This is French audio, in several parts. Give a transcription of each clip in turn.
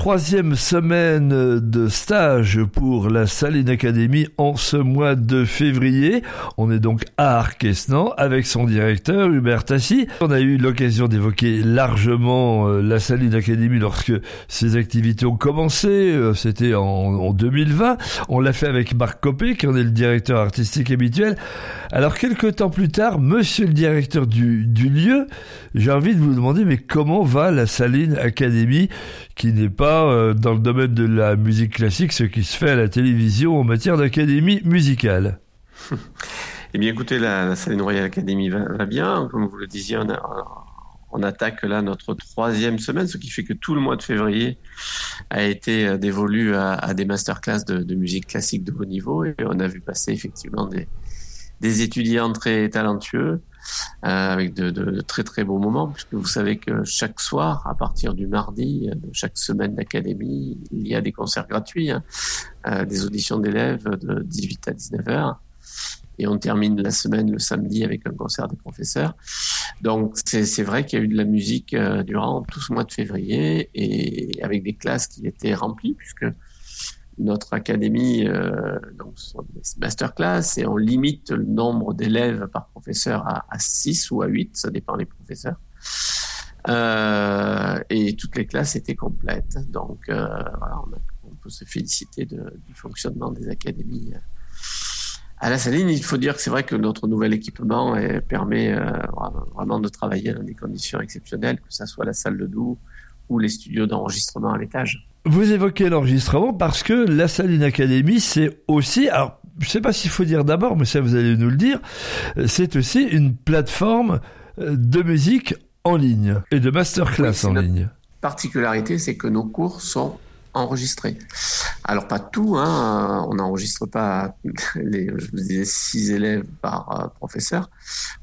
Troisième semaine de stage pour la Saline Academy en ce mois de février. On est donc à Arquesnan avec son directeur Hubert Tassi. On a eu l'occasion d'évoquer largement euh, la Saline Academy lorsque ses activités ont commencé. Euh, c'était en, 2020. On l'a fait avec Marc Copé qui en est le directeur artistique habituel. Alors quelques temps plus tard, monsieur le directeur du, du lieu, j'ai envie de vous demander mais comment va la Saline Academy qui n'est pas euh, dans le domaine de la musique classique ce qui se fait à la télévision en matière d'académie musicale Eh bien, écoutez, la, Saline Royale Academy va, bien. Comme vous le disiez, on, attaque là notre troisième semaine, ce qui fait que tout le mois de février a été euh, dévolu à, des masterclass de, de, musique classique de haut niveau. Et on a vu passer effectivement des, des étudiants très talentueux euh, avec de, de, très très beaux moments, puisque vous savez que chaque soir, à partir du mardi de chaque semaine d'académie, il y a des concerts gratuits, hein, euh, des auditions d'élèves de 18 à 19 heures. Et on termine la semaine le samedi avec un concert des professeurs. Donc c'est vrai qu'il y a eu de la musique euh, durant tout ce mois de février et avec des classes qui étaient remplies, puisque notre académie, euh, donc sont des masterclass, et on limite le nombre d'élèves par professeur à, à, 6 ou à 8, ça dépend des professeurs. Euh, et toutes les classes étaient complètes. Donc euh, voilà, on, peut se féliciter du fonctionnement des académies. À la Saline, il faut dire que c'est vrai que notre nouvel équipement permet euh, vraiment de travailler dans des conditions exceptionnelles, que ce soit la salle de doux ou les studios d'enregistrement à l'étage. Vous évoquez l'enregistrement parce que la Saline Academy, c'est aussi, alors je sais pas s'il faut dire d'abord, mais ça vous allez nous le dire, c'est aussi une plateforme euh, de musique en ligne et de masterclass en ligne. Particularité, c'est que nos cours sont enregistrés. Alors pas tout, hein, on n'enregistre pas les, je vous disais, six élèves par euh, professeur,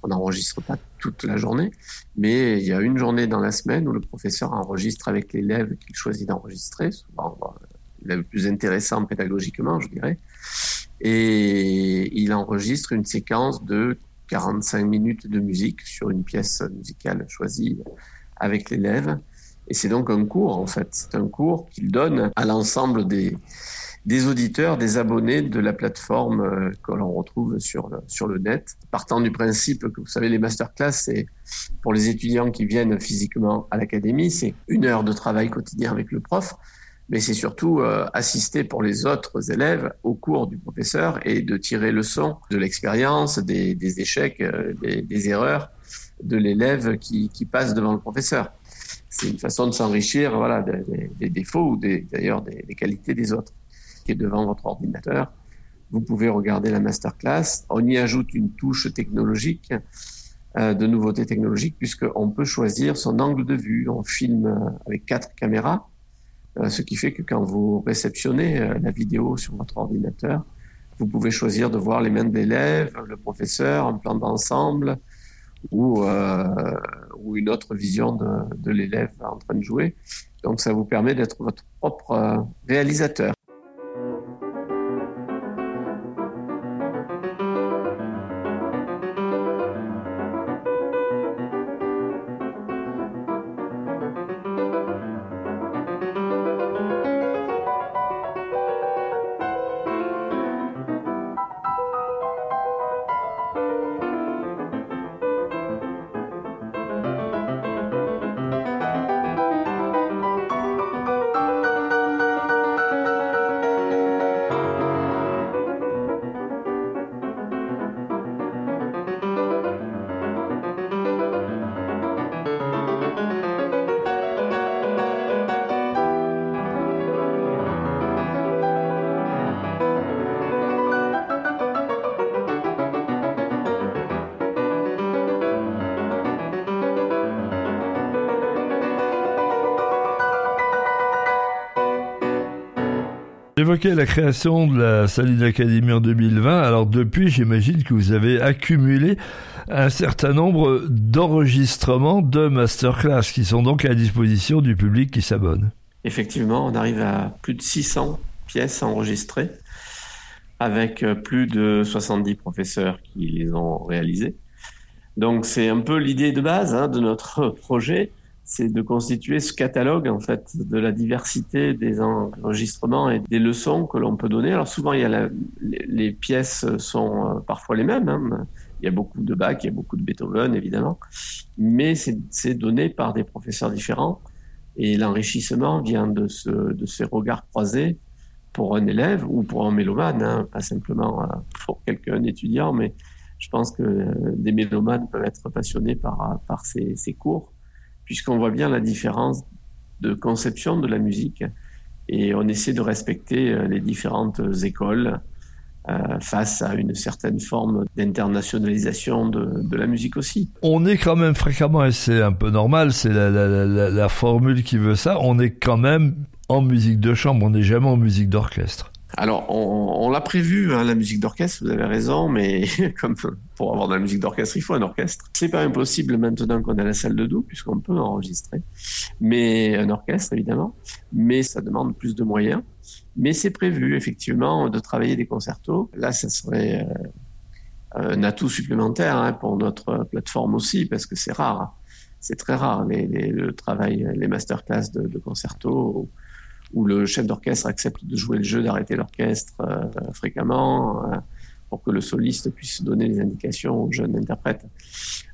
on n'enregistre pas toute la journée, mais il y a une journée dans la semaine où le professeur enregistre avec l'élève qu'il choisit d'enregistrer, souvent le plus intéressant pédagogiquement, je dirais, et il enregistre une séquence de 45 minutes de musique sur une pièce musicale choisie avec l'élève. Et c'est donc un cours, en fait. C'est un cours qu'il donne à l'ensemble des, des auditeurs, des abonnés de la plateforme euh, que l'on retrouve sur le, sur le net. Partant du principe que, vous savez, les masterclass, c'est pour les étudiants qui viennent physiquement à l'académie, c'est une heure de travail quotidien avec le prof, mais c'est surtout euh, assister pour les autres élèves au cours du professeur et de tirer leçon de l'expérience, des, échecs, euh, des, erreurs de l'élève qui, passe devant le professeur. C'est une façon de s'enrichir voilà, des, défauts ou d'ailleurs des qualités des autres devant votre ordinateur. Vous pouvez regarder la masterclass. On y ajoute une touche technologique, euh, de nouveautés technologiques, puisqu'on peut choisir son angle de vue. On filme euh, avec quatre caméras, euh, ce qui fait que quand vous réceptionnez la vidéo sur votre ordinateur, vous pouvez choisir de voir les mains de l'élève, le professeur, un plan d'ensemble ou, une autre vision de l'élève en train de jouer. Donc ça vous permet d'être votre propre réalisateur. J'évoquais la création de la Saline Academy en 2020. Alors depuis, j'imagine que vous avez accumulé un certain nombre d'enregistrements de masterclass qui sont donc à disposition du public qui s'abonne. Effectivement, on arrive à plus de 600 pièces enregistrées avec euh, plus de 70 professeurs qui les ont réalisées. Donc c'est un peu l'idée de base hein, de notre projet, c'est de constituer ce catalogue en fait de la diversité des enregistrements et des leçons que l'on peut donner. Alors souvent, il y a les, pièces sont euh, parfois les mêmes. Hein. Il y a beaucoup de Bach, il y a beaucoup de Beethoven, évidemment, mais c'est donné par des professeurs différents. Et l'enrichissement vient de, ce, de ces regards croisés pour un élève ou pour un mélomane, hein, pas simplement euh, pour quelqu'un étudiant, mais je pense que euh, des mélomanes peuvent être passionnés par, par ces, ces cours puisqu'on voit bien la différence de conception de la musique et on essaie de respecter euh, les différentes écoles euh, face à une certaine forme d'internationalisation de, la musique aussi. On est quand même fréquemment, et c'est un peu normal, c'est la, formule qui veut ça, on est quand même en musique de chambre, on n'est jamais en musique d'orchestre. Alors, on, l'a prévu, hein, la musique d'orchestre, vous avez raison, mais comme pour avoir de la musique d'orchestre, il faut un orchestre. C'est pas impossible maintenant qu'on a la salle de doux, puisqu'on peut enregistrer, mais un orchestre, évidemment, mais ça demande plus de moyens. Mais c'est prévu, effectivement, de travailler des concertos. Là, ça serait euh, un atout supplémentaire hein, pour notre plateforme aussi, parce que c'est rare. C'est très rare, les, les, le travail, les masterclass de, de concertos où le chef d'orchestre accepte de jouer le jeu, d'arrêter l'orchestre euh, fréquemment euh, pour que le soliste puisse donner des indications aux jeunes interprètes.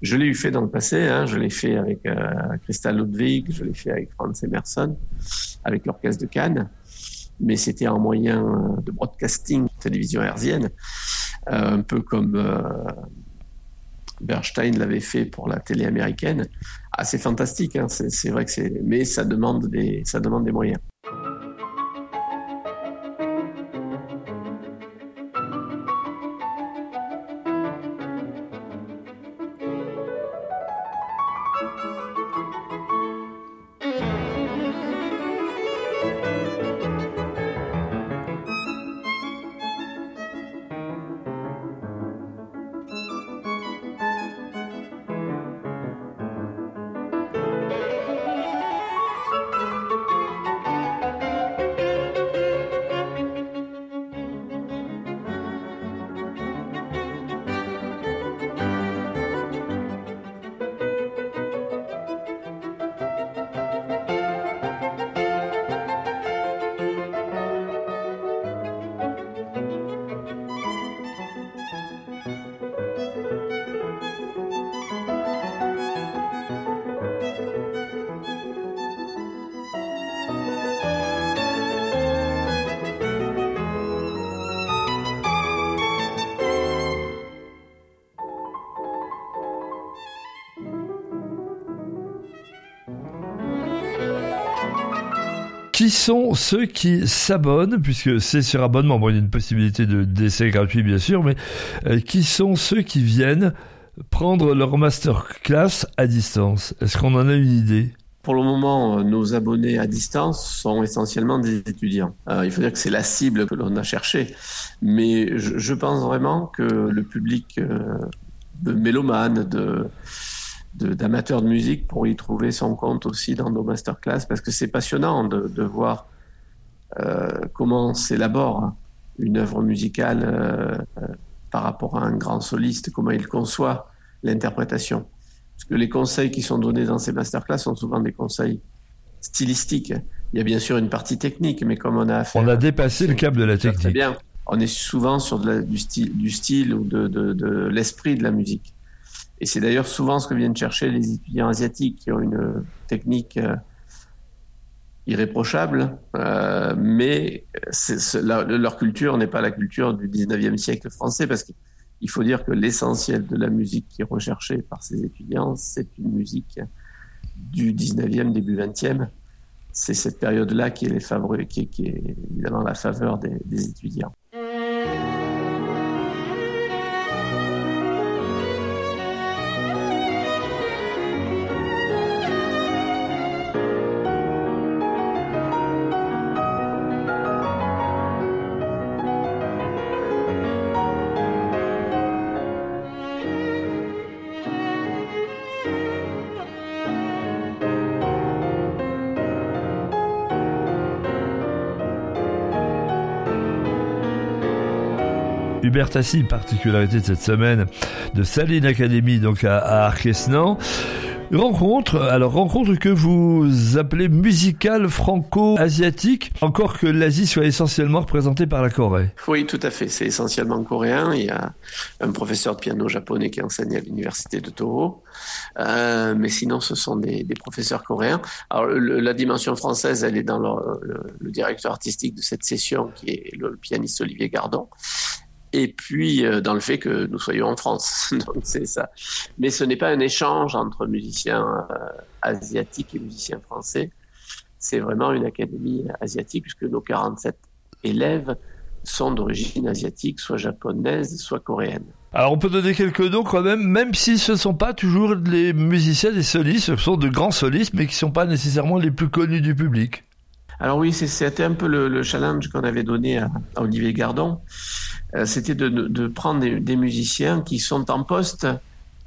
Je l'ai eu fait dans le passé, hein, je l'ai fait avec euh, Ludwig, je l'ai fait avec Franz Emerson, avec l'orchestre de Cannes, mais c'était un moyen de broadcasting, télévision herzienne, un peu comme Bernstein l'avait fait pour la télé américaine. Ah, c'est fantastique, hein, c'est vrai que c'est, mais ça demande des, ça demande des moyens. Qui sont ceux qui s'abonnent, puisque c'est sur abonnement, bon, il y a une possibilité de d'essai gratuit bien sûr, mais euh, qui sont ceux qui viennent prendre leur masterclass à distance Est-ce qu'on en a une idée? Pour le moment, nos abonnés à distance sont essentiellement des étudiants. Euh, il faut dire que c'est la cible que l'on a cherchée. Mais je, pense vraiment que le public euh, de mélomanes, de, d'amateurs de, de, musique pour y trouver son compte aussi dans nos masterclass parce que c'est passionnant de, de voir euh, comment s'élabore une œuvre musicale euh, par rapport à un grand soliste, comment il conçoit l'interprétation. Parce que les conseils qui sont donnés dans ces masterclass sont souvent des conseils stylistiques. Il y a bien sûr une partie technique, mais comme on a affaire, on a dépassé le cap de la technique. Bien. On est souvent sur de la, du, style, du style ou de, de, de l'esprit de la musique. Et c'est d'ailleurs souvent ce que viennent chercher les étudiants asiatiques qui ont une technique euh, irréprochable, euh, mais leur culture n'est pas la culture du 19e siècle français, parce qu'il faut dire que l'essentiel de la musique qui est recherchée par ces étudiants, c'est une musique du 19e, début 20e. C'est cette période-là qui, est évidemment la faveur des étudiants. Hubert Tassi, particularité de cette semaine de Saline Academy, donc à, à Arquesnan. Rencontre, alors rencontre que vous appelez musicale franco-asiatique, encore que l'Asie soit essentiellement représentée par la Corée. Oui, tout à fait, c'est essentiellement coréen. Il y a un professeur de piano japonais qui enseigne à l'université de Toho, euh, mais sinon ce sont des, professeurs coréens. Alors la dimension française, elle est dans le, directeur artistique de cette session, qui est le pianiste Olivier Gardon et puis euh, dans le fait que nous soyons en France. Donc c'est ça. Mais ce n'est pas un échange entre musiciens euh, asiatiques et musiciens français. C'est vraiment une académie asiatique puisque nos 47 élèves sont d'origine asiatique, soit japonaise, soit coréenne. Alors on peut donner quelques noms quand même, même si ce ne sont pas toujours les musiciens des solistes, ce sont de grands solistes, mais qui ne sont pas nécessairement les plus connus du public. Alors oui, c'était un peu le, challenge qu'on avait donné à, Olivier Gardon. Euh, c'était de, prendre des, musiciens qui sont en poste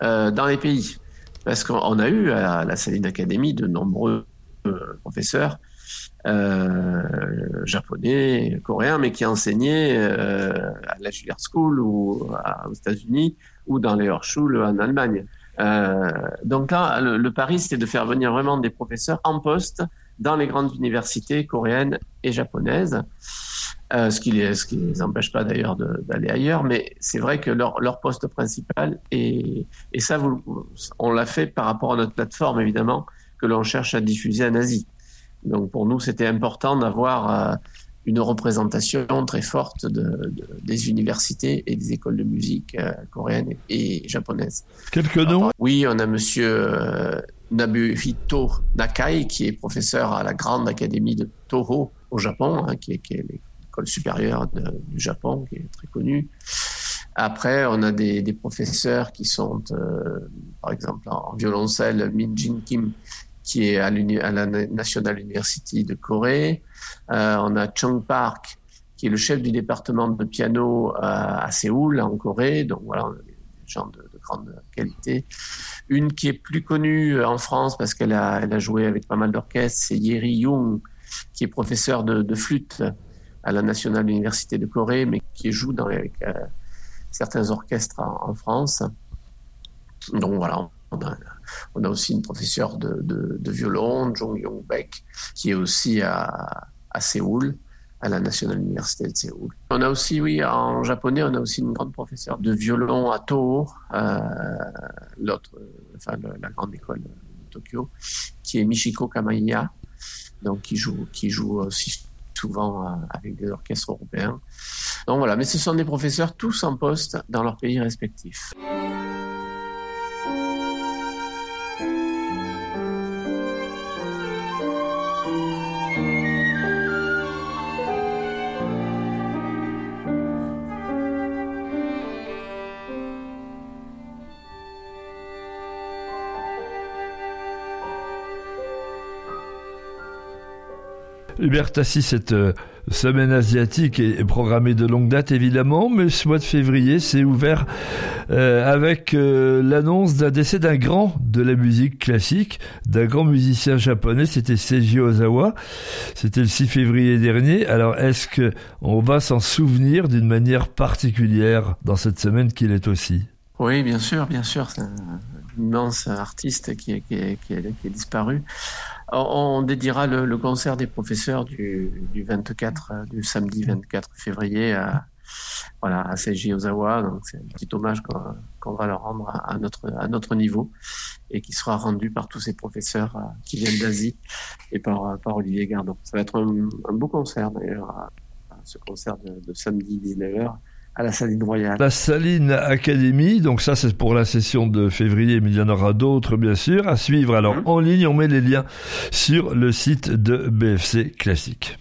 euh, dans les pays. Parce qu'on a eu à la Saline Academy de nombreux euh, professeurs japonais, coréens, mais qui enseignaient à la Juilliard School ou aux États-Unis ou dans les Hochschule en Allemagne. donc là, le, le pari, c'était de faire venir vraiment des professeurs en poste dans les grandes universités coréennes et japonaises, euh, ce qui les, ce qui les empêche pas d'ailleurs d'aller ailleurs, mais c'est vrai que leur, leur poste principal, et, et ça, vous, on l'a fait par rapport à notre plateforme, évidemment, que l'on cherche à diffuser en Asie. Donc pour nous, c'était important d'avoir euh, une représentation très forte de, des universités et des écoles de musique euh, coréennes et, japonaises. Quelques noms? Oui, on a monsieur euh, Nabuhito Nakai, qui est professeur à la Grande Académie de Toho au Japon, hein, qui est, l'école supérieure du Japon, qui est très connue. Après, on a des, professeurs qui sont, euh, par exemple, en violoncelle, Min Jin Kim, qui est à, la National University de Corée. Euh, on a Chung Park, qui est le chef du département de piano euh, à Séoul, en Corée. Donc voilà, des gens de, de grande qualité. Une qui est plus connue en France parce qu'elle a, elle a joué avec pas mal d'orchestres, c'est Yeri Young, qui est professeur de, flûte à la National Université de Corée, mais qui joue dans, avec euh, certains orchestres en, France. Donc voilà, on a, aussi une professeure de, violon, Jong Yong Baek, qui est aussi à, Séoul à la National University de Séoul. On a aussi, oui, en japonais, on a aussi une grande professeure de violon à Toho, euh, l'autre, enfin, la grande école de Tokyo, qui est Michiko Kamaiya, donc qui joue, qui joue aussi souvent euh, avec des orchestres européens. Donc voilà, mais ce sont des professeurs tous en poste dans leur pays respectifs. Hubert Tassi, cette euh, semaine asiatique est, programmée de longue date évidemment, mais ce mois de février s'est ouvert euh, avec euh, l'annonce d'un décès d'un grand de la musique classique, d'un grand musicien japonais, c'était Seiji Ozawa. C'était le 6 février dernier. Alors est-ce que on va s'en souvenir d'une manière particulière dans cette semaine qu'il est aussi? Oui, bien sûr, bien sûr. C'est un immense artiste qui, est disparu. On dédiera le, concert des professeurs du, 24, euh, du samedi 24 février à, voilà, à Seiji Ozawa. Donc c'est un petit hommage qu'on va leur rendre à, notre, à notre niveau et qui sera rendu par tous ces professeurs euh, qui viennent d'Asie et par, par Olivier Gardon. Ça va être un, beau concert d'ailleurs, ce concert de, de samedi 19h à la Saline Royale. La Saline Academy, donc ça c'est pour la session de février, mais il y en aura d'autres bien sûr à suivre. Alors mhm. en ligne, on met les liens sur le site de BFC Classique.